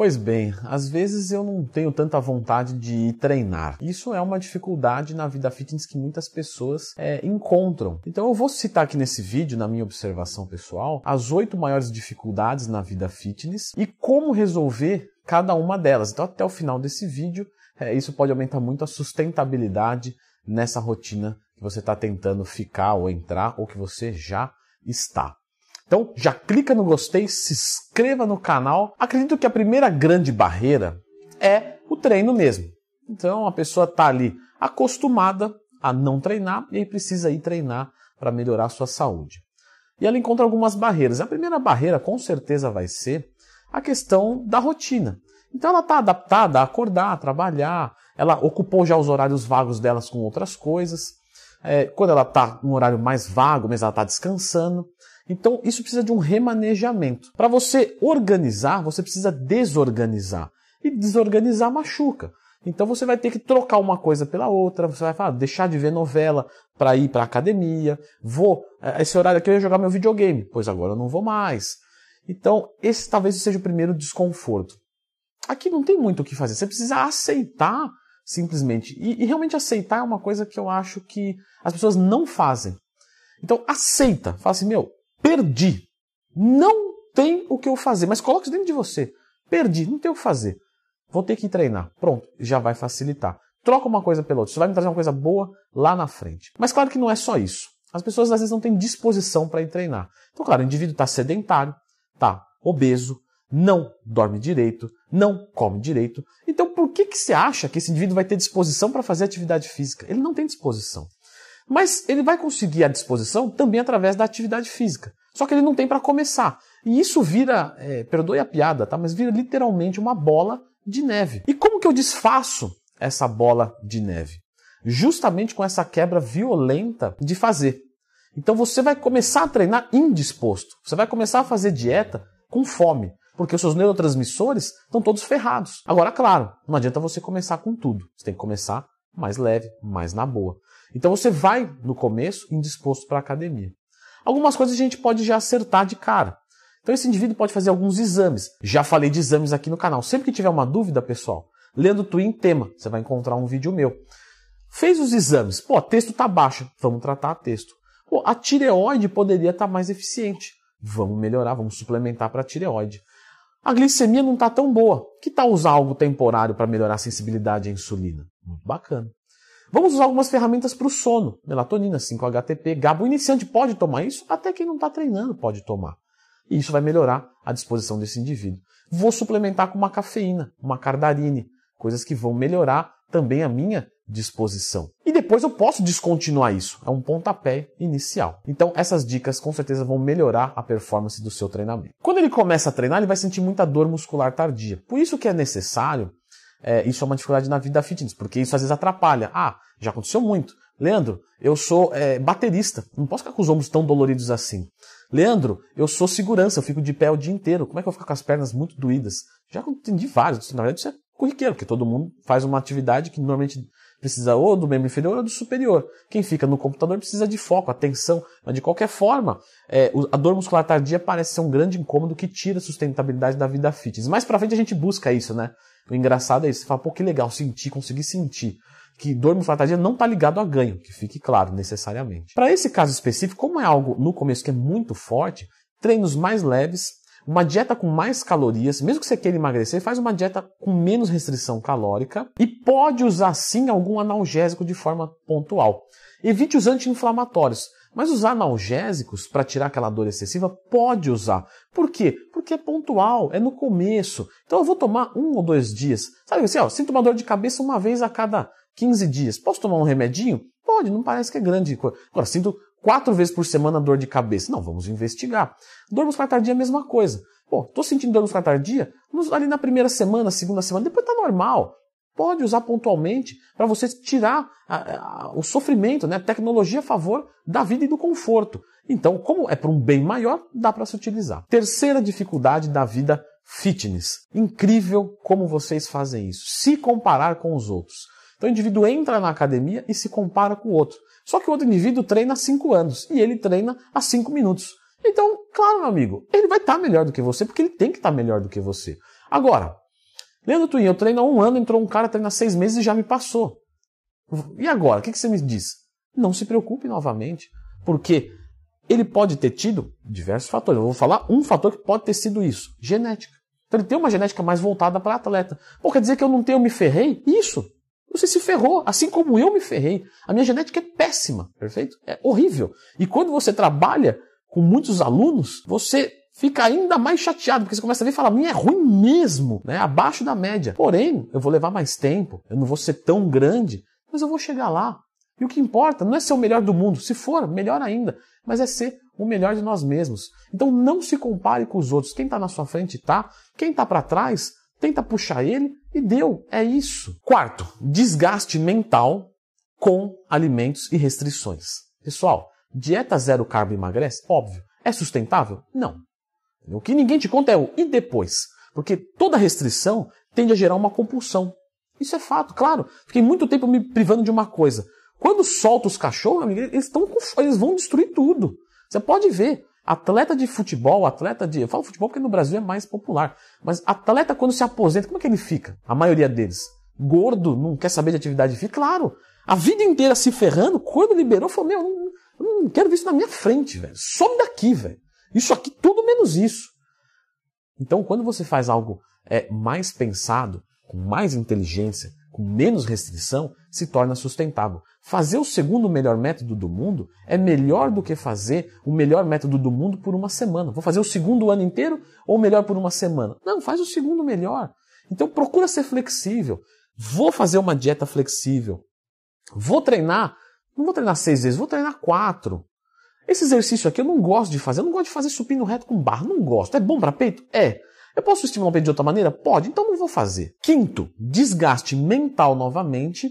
Pois bem, às vezes eu não tenho tanta vontade de ir treinar. Isso é uma dificuldade na vida fitness que muitas pessoas é, encontram. Então eu vou citar aqui nesse vídeo, na minha observação pessoal, as oito maiores dificuldades na vida fitness e como resolver cada uma delas. Então até o final desse vídeo, é, isso pode aumentar muito a sustentabilidade nessa rotina que você está tentando ficar ou entrar ou que você já está. Então já clica no gostei, se inscreva no canal. Acredito que a primeira grande barreira é o treino mesmo. Então a pessoa está ali acostumada a não treinar e aí precisa ir treinar para melhorar a sua saúde. E ela encontra algumas barreiras. A primeira barreira com certeza vai ser a questão da rotina. Então ela está adaptada a acordar, a trabalhar, ela ocupou já os horários vagos delas com outras coisas. É, quando ela está num horário mais vago, mas ela está descansando. Então, isso precisa de um remanejamento. Para você organizar, você precisa desorganizar. E desorganizar machuca. Então você vai ter que trocar uma coisa pela outra, você vai falar, deixar de ver novela para ir para academia, vou, é, esse horário aqui eu ia jogar meu videogame, pois agora eu não vou mais. Então, esse talvez seja o primeiro desconforto. Aqui não tem muito o que fazer, você precisa aceitar simplesmente. E, e realmente aceitar é uma coisa que eu acho que as pessoas não fazem. Então, aceita, fala assim, meu, Perdi. Não tem o que eu fazer, mas coloque isso dentro de você. Perdi, não tem o que fazer. Vou ter que treinar. Pronto, já vai facilitar. Troca uma coisa pela outra. Isso vai me trazer uma coisa boa lá na frente. Mas claro que não é só isso. As pessoas às vezes não têm disposição para ir treinar. Então, claro, o indivíduo está sedentário, está obeso, não dorme direito, não come direito. Então, por que, que você acha que esse indivíduo vai ter disposição para fazer atividade física? Ele não tem disposição. Mas ele vai conseguir a disposição também através da atividade física. Só que ele não tem para começar. E isso vira, é, perdoe a piada, tá? Mas vira literalmente uma bola de neve. E como que eu desfaço essa bola de neve? Justamente com essa quebra violenta de fazer. Então você vai começar a treinar indisposto. Você vai começar a fazer dieta com fome. Porque os seus neurotransmissores estão todos ferrados. Agora, claro, não adianta você começar com tudo. Você tem que começar mais leve, mais na boa. Então você vai, no começo, indisposto para a academia. Algumas coisas a gente pode já acertar de cara. Então esse indivíduo pode fazer alguns exames. Já falei de exames aqui no canal. Sempre que tiver uma dúvida, pessoal, lendo Twin Tema, você vai encontrar um vídeo meu. Fez os exames. Pô, texto tá baixo. Vamos tratar a texto. Pô, a tireoide poderia estar tá mais eficiente. Vamos melhorar, vamos suplementar para a tireoide. A glicemia não está tão boa. Que tal usar algo temporário para melhorar a sensibilidade à insulina? Muito bacana. Vamos usar algumas ferramentas para o sono. Melatonina, 5-HTP, GABA. O iniciante pode tomar isso, até quem não está treinando pode tomar. E isso vai melhorar a disposição desse indivíduo. Vou suplementar com uma cafeína, uma cardarine, coisas que vão melhorar também a minha disposição. E depois eu posso descontinuar isso. É um pontapé inicial. Então essas dicas com certeza vão melhorar a performance do seu treinamento. Quando ele começa a treinar, ele vai sentir muita dor muscular tardia. Por isso que é necessário é, isso é uma dificuldade na vida fitness, porque isso às vezes atrapalha. Ah, já aconteceu muito. Leandro, eu sou é, baterista, não posso ficar com os ombros tão doloridos assim. Leandro, eu sou segurança, eu fico de pé o dia inteiro. Como é que eu vou ficar com as pernas muito doídas? Já entendi vários. Na verdade, isso é corriqueiro, porque todo mundo faz uma atividade que normalmente precisa ou do membro inferior ou do superior. Quem fica no computador precisa de foco, atenção. Mas de qualquer forma, é, a dor muscular tardia parece ser um grande incômodo que tira a sustentabilidade da vida fitness. Mais pra frente a gente busca isso, né? O engraçado é isso. Você fala, pô, que legal, sentir, conseguir sentir. Que dor muscular tardia não está ligado a ganho, que fique claro, necessariamente. Para esse caso específico, como é algo no começo que é muito forte, treinos mais leves, uma dieta com mais calorias, mesmo que você queira emagrecer, faz uma dieta com menos restrição calórica e pode usar sim algum analgésico de forma pontual. Evite os anti-inflamatórios. Mas usar analgésicos para tirar aquela dor excessiva pode usar. Por quê? Porque é pontual, é no começo. Então eu vou tomar um ou dois dias. Sabe assim, ó, sinto uma dor de cabeça uma vez a cada 15 dias. Posso tomar um remedinho? Pode, não parece que é grande coisa. Agora, sinto quatro vezes por semana dor de cabeça. Não, vamos investigar. Dor muscular tardia é a mesma coisa. Pô, tô sentindo dor muscular tardia? Ali na primeira semana, segunda semana, depois tá normal pode usar pontualmente para você tirar a, a, o sofrimento, né? tecnologia a favor da vida e do conforto. Então, como é para um bem maior, dá para se utilizar. Terceira dificuldade da vida fitness. Incrível como vocês fazem isso. Se comparar com os outros. Então o indivíduo entra na academia e se compara com o outro. Só que o outro indivíduo treina há 5 anos e ele treina há 5 minutos. Então, claro, meu amigo, ele vai estar tá melhor do que você porque ele tem que estar tá melhor do que você. Agora, Leandro Twin, eu treino há um ano, entrou um cara, treina há seis meses e já me passou. E agora? O que você me diz? Não se preocupe novamente, porque ele pode ter tido diversos fatores. Eu vou falar um fator que pode ter sido isso: genética. Então ele tem uma genética mais voltada para atleta. Pô, quer dizer que eu não tenho, eu me ferrei? Isso. Você se ferrou, assim como eu me ferrei. A minha genética é péssima, perfeito? É horrível. E quando você trabalha com muitos alunos, você fica ainda mais chateado, porque você começa a ver e fala, minha é ruim mesmo, né? Abaixo da média. Porém, eu vou levar mais tempo, eu não vou ser tão grande, mas eu vou chegar lá. E o que importa não é ser o melhor do mundo, se for, melhor ainda, mas é ser o melhor de nós mesmos. Então não se compare com os outros. Quem está na sua frente está, quem está para trás, tenta puxar ele e deu. É isso. Quarto, desgaste mental com alimentos e restrições. Pessoal, dieta zero carbo emagrece? Óbvio. É sustentável? Não. O que ninguém te conta é o e depois. Porque toda restrição tende a gerar uma compulsão. Isso é fato, claro. Fiquei muito tempo me privando de uma coisa. Quando solta os cachorros, eles, com, eles vão destruir tudo. Você pode ver. Atleta de futebol, atleta de. Eu falo futebol porque no Brasil é mais popular. Mas atleta, quando se aposenta, como é que ele fica? A maioria deles. Gordo, não quer saber de atividade física? Claro. A vida inteira se ferrando, quando liberou, falou: Meu, eu não, não quero ver isso na minha frente, velho. Some daqui, velho. Isso aqui, tudo menos isso. Então, quando você faz algo é, mais pensado, com mais inteligência, com menos restrição, se torna sustentável. Fazer o segundo melhor método do mundo é melhor do que fazer o melhor método do mundo por uma semana. Vou fazer o segundo ano inteiro ou melhor por uma semana? Não, faz o segundo melhor. Então procura ser flexível. Vou fazer uma dieta flexível. Vou treinar. Não vou treinar seis vezes, vou treinar quatro. Esse exercício aqui eu não gosto de fazer. Eu não gosto de fazer supino reto com barra. Não gosto. É bom para peito? É. Eu posso estimular o peito de outra maneira? Pode. Então não vou fazer. Quinto, desgaste mental novamente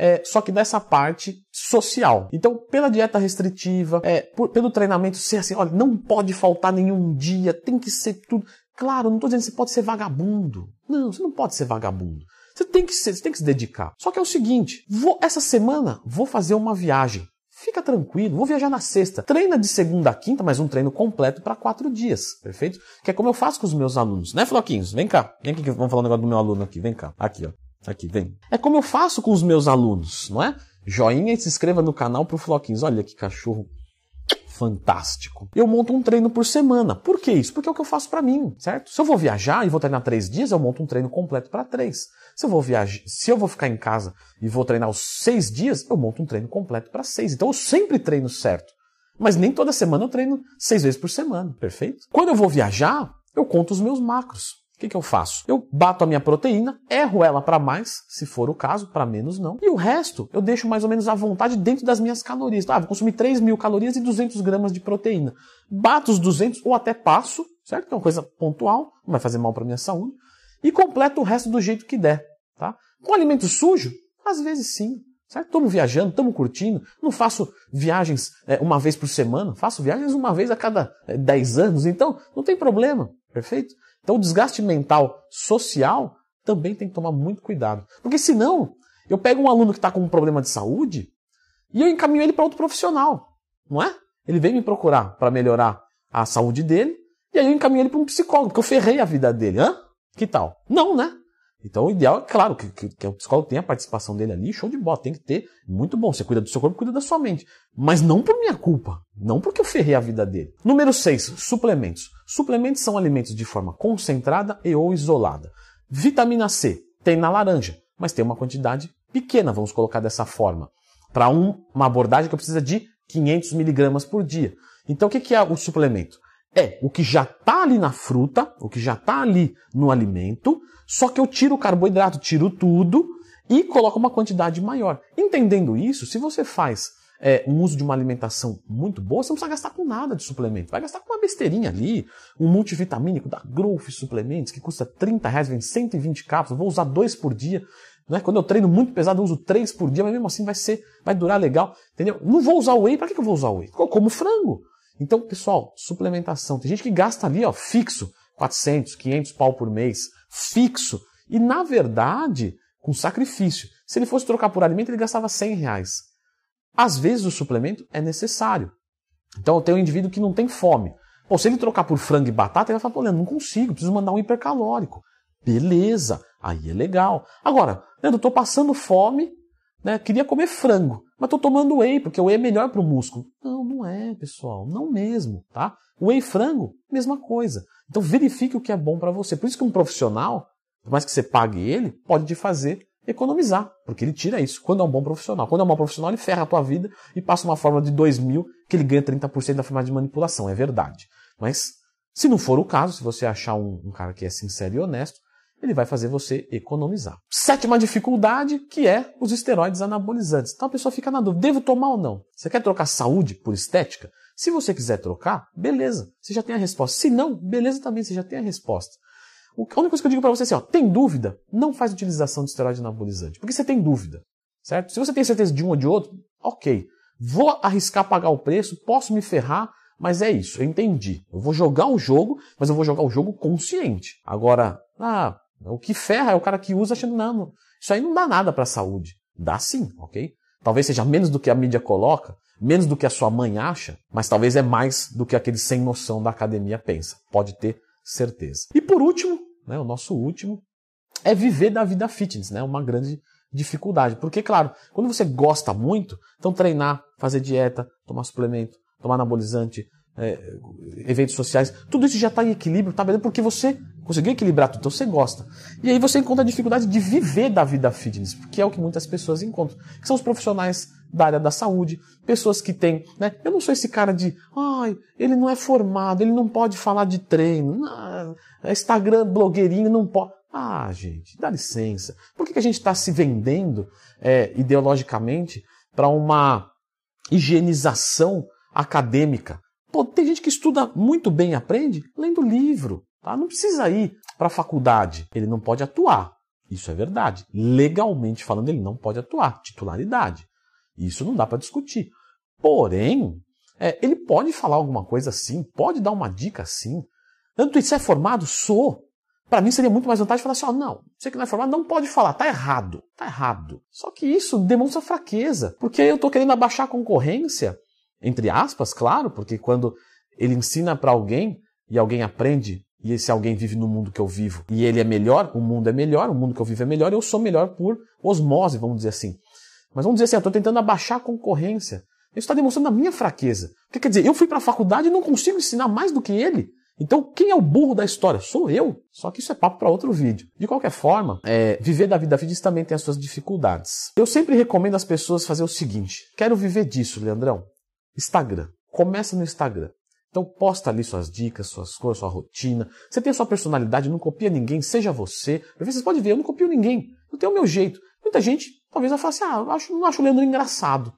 é, só que dessa parte social. Então, pela dieta restritiva, é, por, pelo treinamento ser assim, olha, não pode faltar nenhum dia, tem que ser tudo. Claro, não estou dizendo que você pode ser vagabundo. Não, você não pode ser vagabundo. Você tem que ser, você tem que se dedicar. Só que é o seguinte, vou, essa semana vou fazer uma viagem. Fica tranquilo, vou viajar na sexta. Treina de segunda a quinta, mas um treino completo para quatro dias, perfeito? Que é como eu faço com os meus alunos, né, Floquinhos? Vem cá, vem aqui que vamos falar um negócio do meu aluno aqui, vem cá, aqui, ó. Aqui, vem. É como eu faço com os meus alunos, não é? Joinha e se inscreva no canal pro Floquinhos. Olha que cachorro fantástico. Eu monto um treino por semana. Por que isso? Porque é o que eu faço para mim, certo? Se eu vou viajar e vou treinar três dias, eu monto um treino completo para três. Se eu vou viajar, se eu vou ficar em casa e vou treinar os seis dias, eu monto um treino completo para seis. Então eu sempre treino certo. Mas nem toda semana eu treino seis vezes por semana, perfeito? Quando eu vou viajar, eu conto os meus macros. O que, que eu faço? Eu bato a minha proteína, erro ela para mais, se for o caso, para menos não. E o resto eu deixo mais ou menos à vontade dentro das minhas calorias. Ah, vou consumir 3 mil calorias e 200 gramas de proteína. Bato os 200 ou até passo, certo? Que é uma coisa pontual, não vai fazer mal para minha saúde. E completo o resto do jeito que der, tá? Com alimento sujo? Às vezes sim, certo? Estamos viajando, estamos curtindo. Não faço viagens é, uma vez por semana, faço viagens uma vez a cada é, 10 anos. Então, não tem problema, perfeito? Então o desgaste mental social também tem que tomar muito cuidado. Porque senão, eu pego um aluno que está com um problema de saúde e eu encaminho ele para outro profissional, não é? Ele vem me procurar para melhorar a saúde dele e aí eu encaminho ele para um psicólogo, porque eu ferrei a vida dele. Hã? Que tal? Não, né? Então o ideal é, claro, que, que, que, o psicólogo tenha a participação dele ali, show de bola, tem que ter, muito bom. Você cuida do seu corpo, cuida da sua mente. Mas não por minha culpa, não porque eu ferrei a vida dele. Número 6, suplementos. Suplementos são alimentos de forma concentrada e ou isolada. Vitamina C tem na laranja, mas tem uma quantidade pequena, vamos colocar dessa forma. Para um, uma abordagem que precisa de 500 miligramas por dia. Então o que é o suplemento? É o que já está ali na fruta, o que já está ali no alimento, só que eu tiro o carboidrato, tiro tudo e coloco uma quantidade maior. Entendendo isso, se você faz é, um uso de uma alimentação muito boa, você não precisa gastar com nada de suplemento. Vai gastar com uma besteirinha ali, um multivitamínico da Growth Suplementos, que custa 30 reais, vem 120 cápsulas, vou usar dois por dia. Né? Quando eu treino muito pesado, eu uso três por dia, mas mesmo assim vai ser, vai durar legal, entendeu? Não vou usar whey, para que eu vou usar whey? Eu como frango. Então, pessoal, suplementação. Tem gente que gasta ali, ó, fixo, 400, 500 pau por mês, fixo. E na verdade, com sacrifício. Se ele fosse trocar por alimento, ele gastava 100 reais. Às vezes o suplemento é necessário. Então eu tenho um indivíduo que não tem fome. Pô, se ele trocar por frango e batata, ele vai falar, pô, Leandro, não consigo, preciso mandar um hipercalórico. Beleza, aí é legal. Agora, né, eu tô passando fome, né, queria comer frango, mas tô tomando whey, porque o whey é melhor para o músculo. Não, não é, pessoal, não mesmo, tá? Whey frango, mesma coisa. Então verifique o que é bom para você. Por isso que um profissional, por mais que você pague ele, pode te fazer economizar, porque ele tira isso. Quando é um bom profissional. Quando é um bom profissional, ele ferra a tua vida e passa uma fórmula de 2 mil que ele ganha 30% da forma de manipulação. É verdade. Mas, se não for o caso, se você achar um, um cara que é sincero e honesto, ele vai fazer você economizar. Sétima dificuldade, que é os esteroides anabolizantes. Então a pessoa fica na dúvida, devo tomar ou não? Você quer trocar saúde por estética? Se você quiser trocar, beleza, você já tem a resposta. Se não, beleza também, você já tem a resposta. A única coisa que eu digo para você é assim, ó, tem dúvida? Não faz utilização de esteroide anabolizante, porque você tem dúvida, certo? Se você tem certeza de um ou de outro, ok. Vou arriscar pagar o preço, posso me ferrar, mas é isso, eu entendi. Eu vou jogar o jogo, mas eu vou jogar o jogo consciente. Agora, ah, o que ferra é o cara que usa achando, não, isso aí não dá nada para a saúde. Dá sim, ok? Talvez seja menos do que a mídia coloca, menos do que a sua mãe acha, mas talvez é mais do que aquele sem noção da academia pensa. Pode ter certeza. E por último, né, o nosso último, é viver da vida fitness, né? Uma grande dificuldade. Porque, claro, quando você gosta muito, então treinar, fazer dieta, tomar suplemento, tomar anabolizante, é, eventos sociais, tudo isso já está em equilíbrio, tá beleza? Porque você conseguiu equilibrar tudo, então você gosta. E aí você encontra a dificuldade de viver da vida fitness, que é o que muitas pessoas encontram. Que são os profissionais da área da saúde, pessoas que têm, né? Eu não sou esse cara de, ai, ele não é formado, ele não pode falar de treino, não, Instagram blogueirinho não pode. Ah, gente, dá licença. Por que, que a gente está se vendendo é, ideologicamente para uma higienização acadêmica? Pô, tem gente que estuda muito bem e aprende lendo livro. Tá? Não precisa ir para a faculdade. Ele não pode atuar. Isso é verdade. Legalmente falando, ele não pode atuar. Titularidade. Isso não dá para discutir. Porém, é, ele pode falar alguma coisa assim, pode dar uma dica assim. Tanto isso é formado? Sou. Para mim seria muito mais vantagem falar assim: ó, não, você que não é formado não pode falar, tá errado, tá errado. Só que isso demonstra fraqueza, porque eu tô querendo abaixar a concorrência, entre aspas, claro, porque quando ele ensina para alguém e alguém aprende e esse alguém vive no mundo que eu vivo e ele é melhor, o mundo é melhor, o mundo que eu vivo é melhor, eu sou melhor por osmose, vamos dizer assim. Mas vamos dizer assim, eu estou tentando abaixar a concorrência. Isso está demonstrando a minha fraqueza. O que quer dizer? Eu fui para a faculdade e não consigo ensinar mais do que ele. Então, quem é o burro da história? Sou eu. Só que isso é papo para outro vídeo. De qualquer forma, é, viver da vida fitness também tem as suas dificuldades. Eu sempre recomendo às pessoas fazer o seguinte: quero viver disso, Leandrão. Instagram. Começa no Instagram. Então posta ali suas dicas, suas coisas, sua rotina. Você tem a sua personalidade, não copia ninguém, seja você. Vocês podem ver, eu não copio ninguém. Eu tenho o meu jeito. Muita gente talvez vai falar assim, ah, acho, não acho o Leandro engraçado.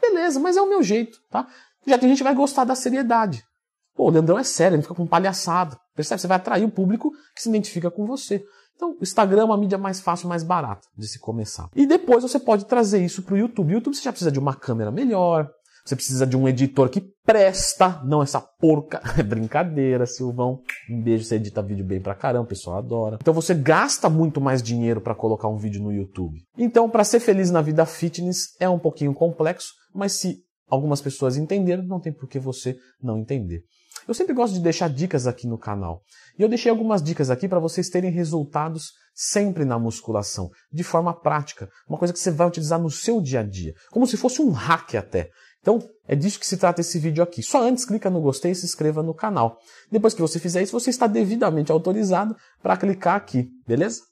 Beleza, mas é o meu jeito, tá? Já tem gente que vai gostar da seriedade. Pô, o Leandrão é sério, ele fica com palhaçada. Percebe? Você vai atrair o público que se identifica com você. Então, o Instagram é uma mídia mais fácil, mais barata de se começar. E depois você pode trazer isso para o YouTube. O YouTube você já precisa de uma câmera melhor, você precisa de um editor que presta, não essa porca. É brincadeira, Silvão. Um beijo, você edita vídeo bem pra caramba, o pessoal adora. Então você gasta muito mais dinheiro para colocar um vídeo no YouTube. Então, para ser feliz na vida fitness é um pouquinho complexo, mas se algumas pessoas entenderam, não tem por que você não entender. Eu sempre gosto de deixar dicas aqui no canal. E eu deixei algumas dicas aqui para vocês terem resultados sempre na musculação, de forma prática, uma coisa que você vai utilizar no seu dia a dia, como se fosse um hack até. Então, é disso que se trata esse vídeo aqui. Só antes, clica no gostei e se inscreva no canal. Depois que você fizer isso, você está devidamente autorizado para clicar aqui, beleza?